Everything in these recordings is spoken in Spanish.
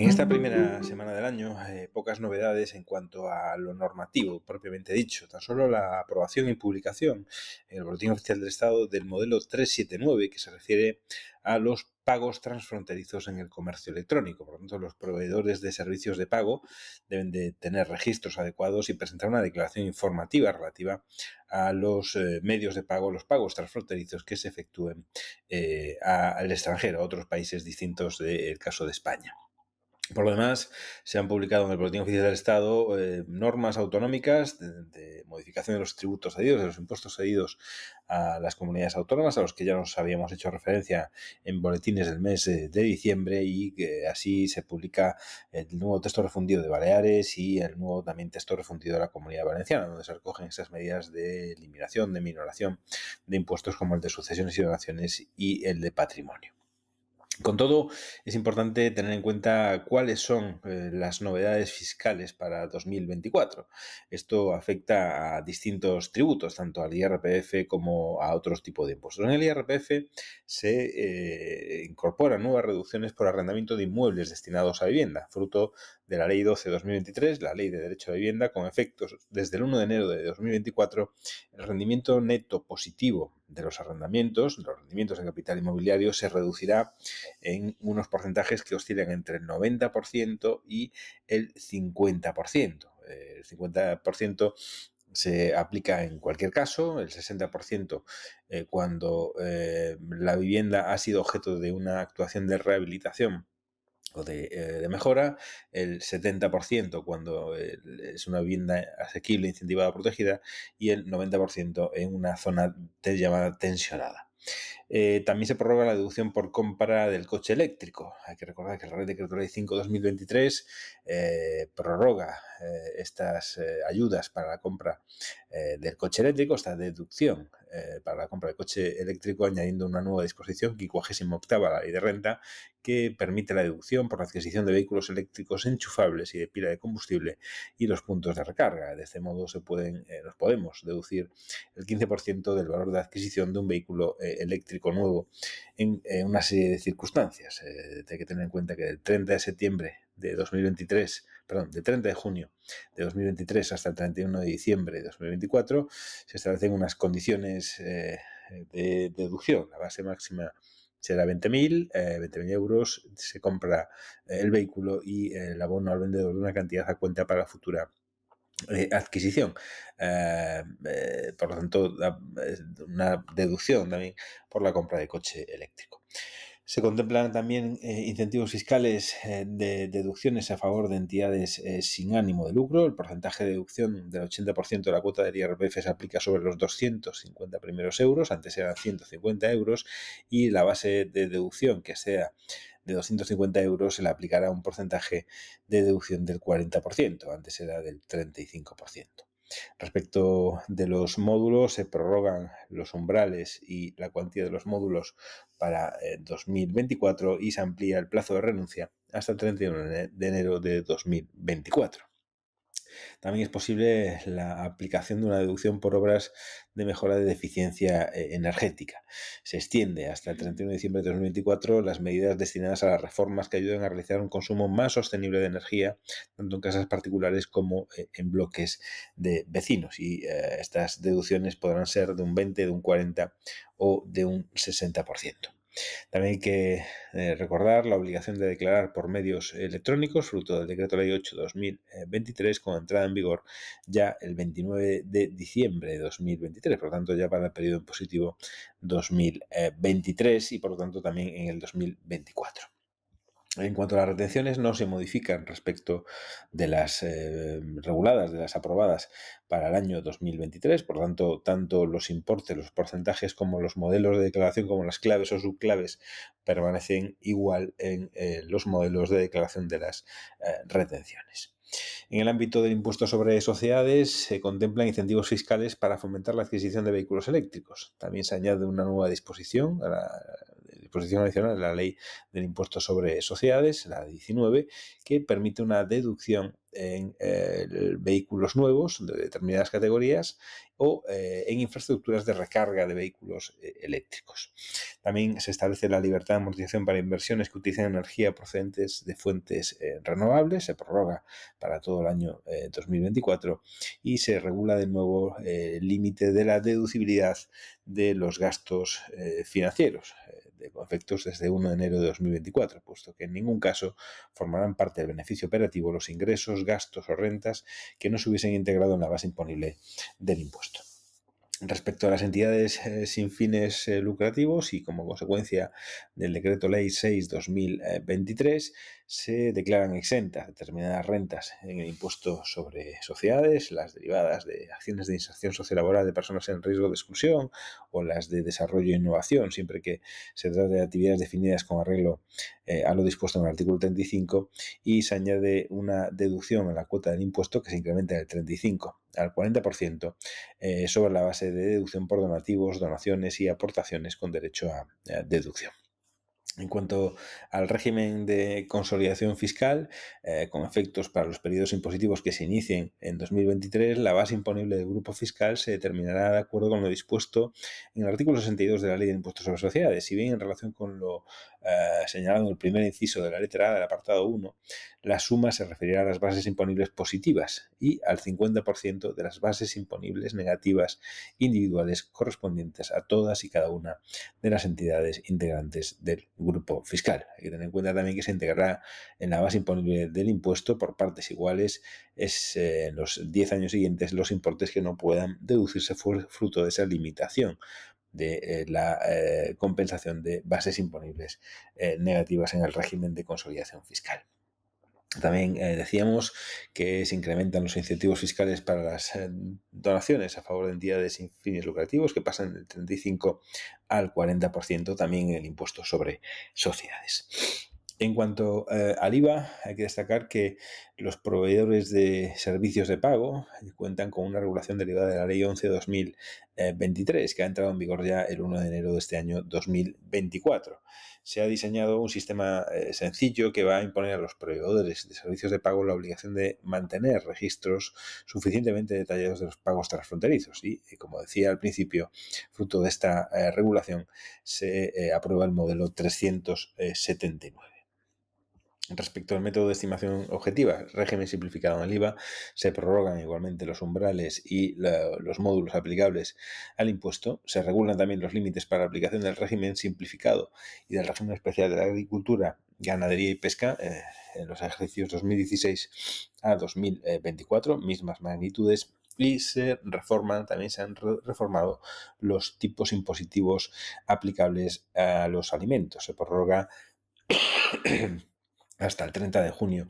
En esta primera semana del año, eh, pocas novedades en cuanto a lo normativo propiamente dicho. Tan solo la aprobación y publicación en el Boletín Oficial del Estado del modelo 379, que se refiere a los pagos transfronterizos en el comercio electrónico. Por lo tanto, los proveedores de servicios de pago deben de tener registros adecuados y presentar una declaración informativa relativa a los eh, medios de pago, los pagos transfronterizos que se efectúen eh, al extranjero, a otros países distintos del caso de España. Por lo demás, se han publicado en el Boletín Oficial del Estado eh, normas autonómicas de, modificación de los tributos cedidos, de los impuestos cedidos a las comunidades autónomas, a los que ya nos habíamos hecho referencia en boletines del mes de diciembre y que así se publica el nuevo texto refundido de Baleares y el nuevo también texto refundido de la Comunidad Valenciana, donde se recogen esas medidas de eliminación, de minoración de impuestos como el de sucesiones y donaciones y el de patrimonio. Con todo, es importante tener en cuenta cuáles son eh, las novedades fiscales para 2024. Esto afecta a distintos tributos, tanto al IRPF como a otros tipos de impuestos. En el IRPF se eh, incorporan nuevas reducciones por arrendamiento de inmuebles destinados a vivienda, fruto de la Ley 12-2023, la Ley de Derecho de Vivienda, con efectos desde el 1 de enero de 2024. El rendimiento neto positivo de los arrendamientos, los rendimientos en capital inmobiliario, se reducirá en unos porcentajes que oscilan entre el 90% y el 50%. El 50% se aplica en cualquier caso, el 60% eh, cuando eh, la vivienda ha sido objeto de una actuación de rehabilitación o de, eh, mejora, el 70% cuando es una vivienda asequible, incentivada, protegida y el 90% en una zona llamada tensionada. Eh, también se prorroga la deducción por compra del coche eléctrico. Hay que recordar que la Red Decreto Ley 5-2023 eh, prorroga eh, estas ayudas para la compra del coche eléctrico, esta deducción para la compra del coche eléctrico, añadiendo una nueva disposición, 58 a la ley de renta, que permite la deducción por la adquisición de vehículos eléctricos enchufables y de pila de combustible y los puntos de recarga. De este modo se pueden, nos podemos deducir el 15% del valor de adquisición de un vehículo eléctrico nuevo en, una serie de circunstancias. Eh, hay que tener en cuenta que del 30 de septiembre de 2023, perdón, del 30 de junio de 2023 hasta el 31 de diciembre de 2024 se establecen unas condiciones eh, de deducción. La base máxima será 20.000, 20.000 euros, se compra el vehículo y el abono al vendedor de una cantidad a cuenta para la futura eh, adquisición. Eh, eh, por lo tanto, una deducción también por la compra de coche eléctrico. Se contemplan también incentivos fiscales de deducciones a favor de entidades sin ánimo de lucro. El porcentaje de deducción del 80% de la cuota del IRPF se aplica sobre los 250 primeros euros, antes eran 150 euros, y la base de deducción que sea de 250 euros se le aplicará un porcentaje de deducción del 40%, antes era del 35%. Respecto de los módulos, se prorrogan los umbrales y la cuantía de los módulos para 2024 eh, y se amplía el plazo de renuncia hasta el 31 de enero de 2024. También es posible la aplicación de una deducción por obras de mejora de eficiencia eh, energética. Se extiende hasta el 31 de diciembre de 2024 las medidas destinadas a las reformas que ayuden a realizar un consumo más sostenible de energía, tanto en casas particulares como eh, en bloques de vecinos. Y eh, estas deducciones podrán ser de un 20, de un 40 o de un 60%. También hay que eh, recordar la obligación de declarar por medios electrónicos, fruto del Decreto Ley 8-2023, con entrada en vigor ya el 29 de diciembre de 2023, por lo tanto ya para el periodo impositivo 2023 y por lo tanto también en el 2024. En cuanto a las retenciones, no se modifican respecto de las eh, reguladas, de las aprobadas para el año 2023. Por tanto, tanto los importes, los porcentajes como los modelos de declaración, como las claves o subclaves, permanecen igual en eh, los modelos de declaración de las eh, retenciones. En el ámbito del impuesto sobre sociedades se contemplan incentivos fiscales para fomentar la adquisición de vehículos eléctricos. También se añade una nueva disposición, la disposición adicional de la ley del impuesto sobre sociedades, la 19, que permite una deducción en eh, vehículos nuevos de determinadas categorías o eh, en infraestructuras de recarga de vehículos eh, eléctricos. También se establece la libertad de amortización para inversiones que utilizan energía procedentes de fuentes renovables, se prorroga para todo el año 2024 y se regula de nuevo el límite de la deducibilidad de los gastos financieros con efectos desde 1 de enero de 2024, puesto que en ningún caso formarán parte del beneficio operativo los ingresos, gastos o rentas que no se hubiesen integrado en la base imponible del impuesto. Respecto a las entidades eh, sin fines eh, lucrativos y como consecuencia del decreto ley 6-2023, se declaran exentas determinadas rentas en el impuesto sobre sociedades, las derivadas de acciones de inserción sociolaboral de personas en riesgo de exclusión o las de desarrollo e innovación, siempre que se trate de actividades definidas con arreglo eh, a lo dispuesto en el artículo 35 y se añade una deducción en la cuota del impuesto que se incrementa del 35 al 40% eh, sobre la base de deducción por donativos, donaciones y aportaciones con derecho a deducción. En cuanto al régimen de consolidación fiscal, eh, con efectos para los periodos impositivos que se inicien en 2023, la base imponible del grupo fiscal se determinará de acuerdo con lo dispuesto en el artículo 62 de la Ley de Impuestos sobre Sociedades. Si bien en relación con lo eh, señalado en el primer inciso de la letra A del apartado 1, la suma se referirá a las bases imponibles positivas y al 50% de las bases imponibles negativas individuales correspondientes a todas y cada una de las entidades integrantes del grupo fiscal. Hay que tener en cuenta también que se integrará en la base imponible del impuesto por partes iguales es, eh, en los 10 años siguientes los importes que no puedan deducirse fruto de esa limitación de eh, la eh, compensación de bases imponibles negativas en el régimen de consolidación fiscal. También eh, decíamos que se incrementan los incentivos fiscales para las eh, donaciones a favor de entidades sin fines lucrativos, que pasan del 35 al 40%, también el impuesto sobre sociedades. En cuanto eh, al IVA, hay que destacar que los proveedores de servicios de pago cuentan con una regulación derivada de la Ley 11-2023, que ha entrado en vigor ya el 1 de enero de este año 2024. Se ha diseñado un sistema eh, sencillo que va a imponer a los proveedores de servicios de pago la obligación de mantener registros suficientemente detallados de los pagos transfronterizos. Y, eh, como decía al principio, fruto de esta regulación, se aprueba el modelo 379. Respecto al método de estimación objetiva, régimen simplificado en el IVA, se prorrogan igualmente los umbrales y los módulos aplicables al impuesto. Se regulan también los límites para aplicación del régimen simplificado y del régimen especial de la agricultura, ganadería y pesca eh, en los ejercicios 2016 a 2024, mismas magnitudes y se reforman, también se han reformado los tipos impositivos aplicables a los alimentos. Se prorroga hasta el 30 de junio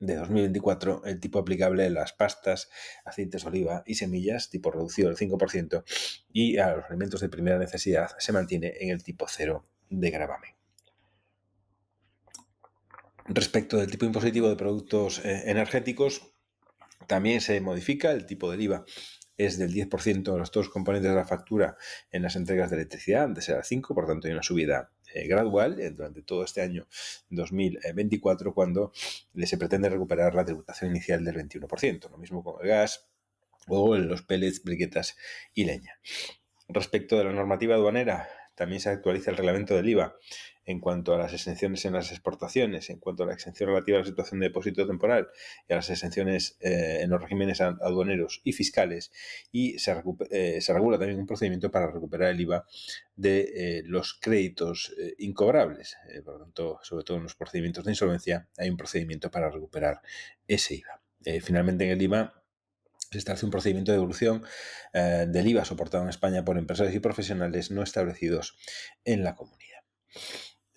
de 2024 el tipo aplicable a las pastas, aceites oliva y semillas, tipo reducido del 5%, y a los alimentos de primera necesidad se mantiene en el tipo 0 de gravamen. Respecto del tipo impositivo de productos eh, energéticos, también se modifica el tipo del IVA es del 10% de los dos componentes de la factura en las entregas de electricidad, antes era 5%, por tanto hay una subida gradual eh, durante todo este año 2024 cuando se pretende recuperar la tributación inicial del 21%, lo mismo con el gas o los pellets, briquetas y leña. Respecto de la normativa aduanera, también se actualiza el reglamento del IVA en cuanto a las exenciones en las exportaciones, en cuanto a la exención relativa a la situación de depósito temporal y a las exenciones eh, en los regímenes aduaneros y fiscales, y se, eh, regula también un procedimiento para recuperar el IVA de eh, los créditos incobrables. por lo tanto, sobre todo en los procedimientos de insolvencia, hay un procedimiento para recuperar ese IVA. finalmente, en el IVA se establece un procedimiento de devolución del IVA soportado en España por empresarios y profesionales no establecidos en la comunidad.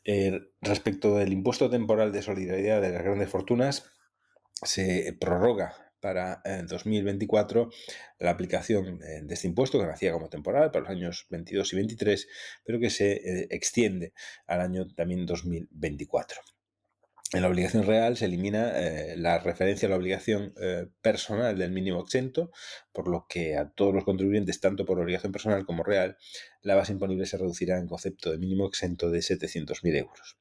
Eh, respecto del impuesto temporal de solidaridad de las grandes fortunas, se prorroga para el 2024 la aplicación eh, de este impuesto que nacía como temporal para los años 22 y 23, pero que se eh, extiende al año también 2024. En la obligación real se elimina eh, la referencia a la obligación eh, personal del mínimo exento, por lo que a todos los contribuyentes, tanto por obligación personal como real, la base imponible se reducirá en concepto de mínimo exento de 700.000 euros.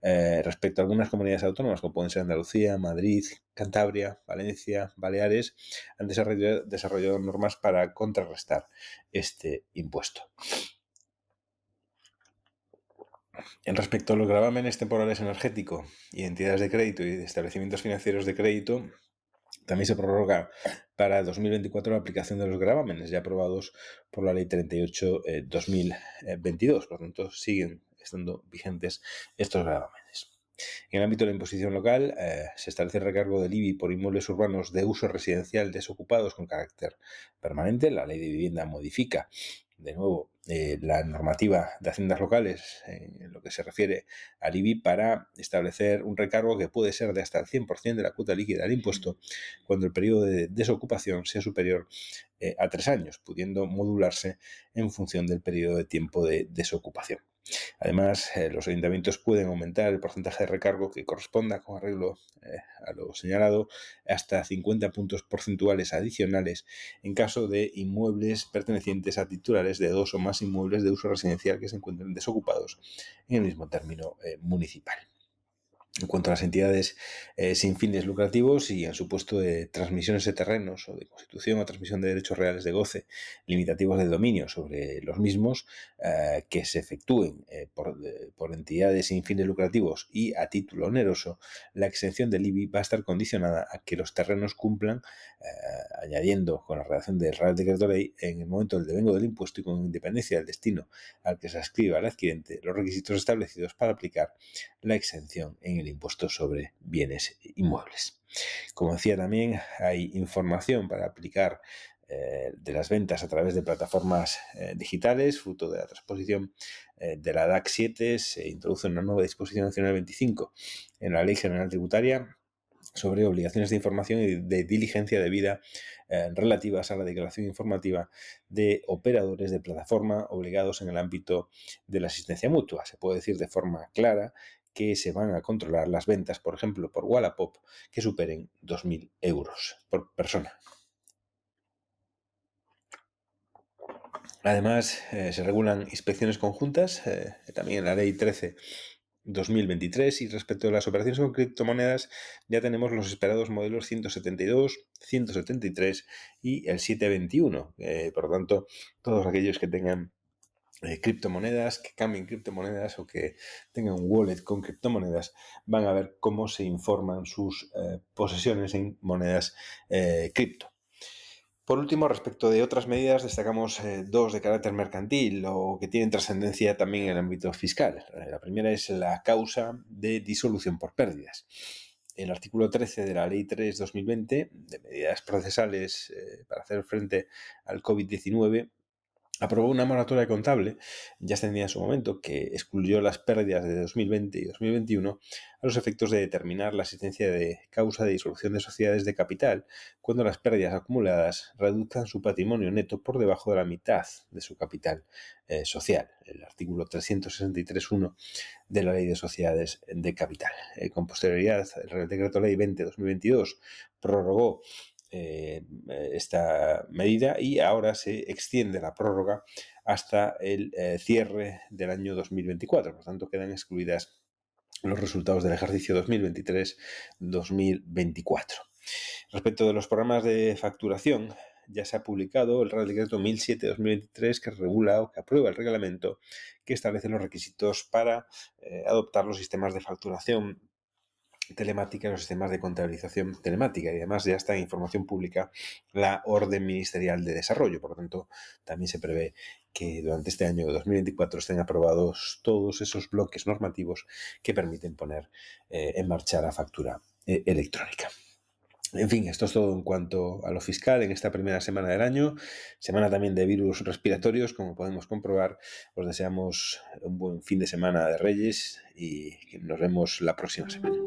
Eh, respecto a algunas comunidades autónomas, como pueden ser Andalucía, Madrid, Cantabria, Valencia, Baleares, han desarrollado normas para contrarrestar este impuesto. En respecto a los gravámenes temporales energéticos y entidades de crédito y de establecimientos financieros de crédito, también se prorroga para 2024 la aplicación de los gravámenes ya aprobados por la Ley 38-2022. Eh, por lo tanto, siguen estando vigentes estos gravámenes. En el ámbito de la imposición local, eh, se establece el recargo del IBI por inmuebles urbanos de uso residencial desocupados con carácter permanente. La ley de vivienda modifica de nuevo, eh, la normativa de haciendas locales en lo que se refiere al IBI para establecer un recargo que puede ser de hasta el 100% de la cuota líquida del impuesto cuando el periodo de desocupación sea superior eh, a tres años, pudiendo modularse en función del periodo de tiempo de desocupación. Además, eh, los ayuntamientos pueden aumentar el porcentaje de recargo que corresponda con arreglo eh, a lo señalado hasta 50 puntos porcentuales adicionales en caso de inmuebles pertenecientes a titulares de dos o más inmuebles de uso residencial que se encuentren desocupados en el mismo término eh, municipal en cuanto a las entidades eh, sin fines lucrativos y en su puesto de transmisiones de terrenos o de constitución o transmisión de derechos reales de goce limitativos de dominio sobre los mismos eh, que se efectúen eh, por, por, entidades sin fines lucrativos y a título oneroso, la exención del IBI va a estar condicionada a que los terrenos cumplan, añadiendo con la redacción del Real Decreto Ley, en el momento del devengo del impuesto y con independencia del destino al que se ascriba el adquirente, los requisitos establecidos para aplicar la exención en el impuesto sobre bienes inmuebles. Como decía también, hay información para aplicar eh, de las ventas a través de plataformas eh, digitales, fruto de la transposición eh, de la DAC 7, se introduce una nueva disposición nacional 25 en la Ley General Tributaria sobre obligaciones de información y de diligencia debida relativas a la declaración informativa de operadores de plataforma obligados en el ámbito de la asistencia mutua. Se puede decir de forma clara que se van a controlar las ventas, por ejemplo, por Wallapop, que superen 2.000 euros por persona. Además, eh, se regulan inspecciones conjuntas, eh, también la Ley 13 2023 y respecto a las operaciones con criptomonedas ya tenemos los esperados modelos 172, 173 y el 721. Eh, por lo tanto, todos aquellos que tengan eh, criptomonedas, que cambien criptomonedas o que tengan un wallet con criptomonedas, van a ver cómo se informan sus eh, posesiones en monedas eh, cripto. Por último, respecto de otras medidas, destacamos dos de carácter mercantil o que tienen trascendencia también en el ámbito fiscal. La primera es la causa de disolución por pérdidas. El artículo 13 de la Ley 3-2020 de medidas procesales para hacer frente al COVID-19 aprobó una moratoria contable, ya tenía en su momento, que excluyó las pérdidas de 2020 y 2021 a los efectos de determinar la existencia de causa de disolución de sociedades de capital cuando las pérdidas acumuladas reduzcan su patrimonio neto por debajo de la mitad de su capital eh, social, el artículo 363.1 de la Ley de Sociedades de Capital. Eh, con posterioridad, el Decreto Ley 20-2022 prorrogó eh, esta medida y ahora se extiende la prórroga hasta el eh, cierre del año 2024. Por tanto, quedan excluidas los resultados del ejercicio 2023-2024. Respecto de los programas de facturación, ya se ha publicado el Real Decreto 1007-2023 que regula o que aprueba el reglamento que establece los requisitos para eh, adoptar los sistemas de facturación telemática los sistemas de contabilización telemática y además ya está en información pública la orden ministerial de desarrollo. Por lo tanto, también se prevé que durante este año 2024 estén aprobados todos esos bloques normativos que permiten poner eh, en marcha la factura eh, electrónica. En fin, esto es todo en cuanto a lo fiscal en esta primera semana del año, semana también de virus respiratorios, como podemos comprobar. Os deseamos un buen fin de semana de Reyes y nos vemos la próxima semana.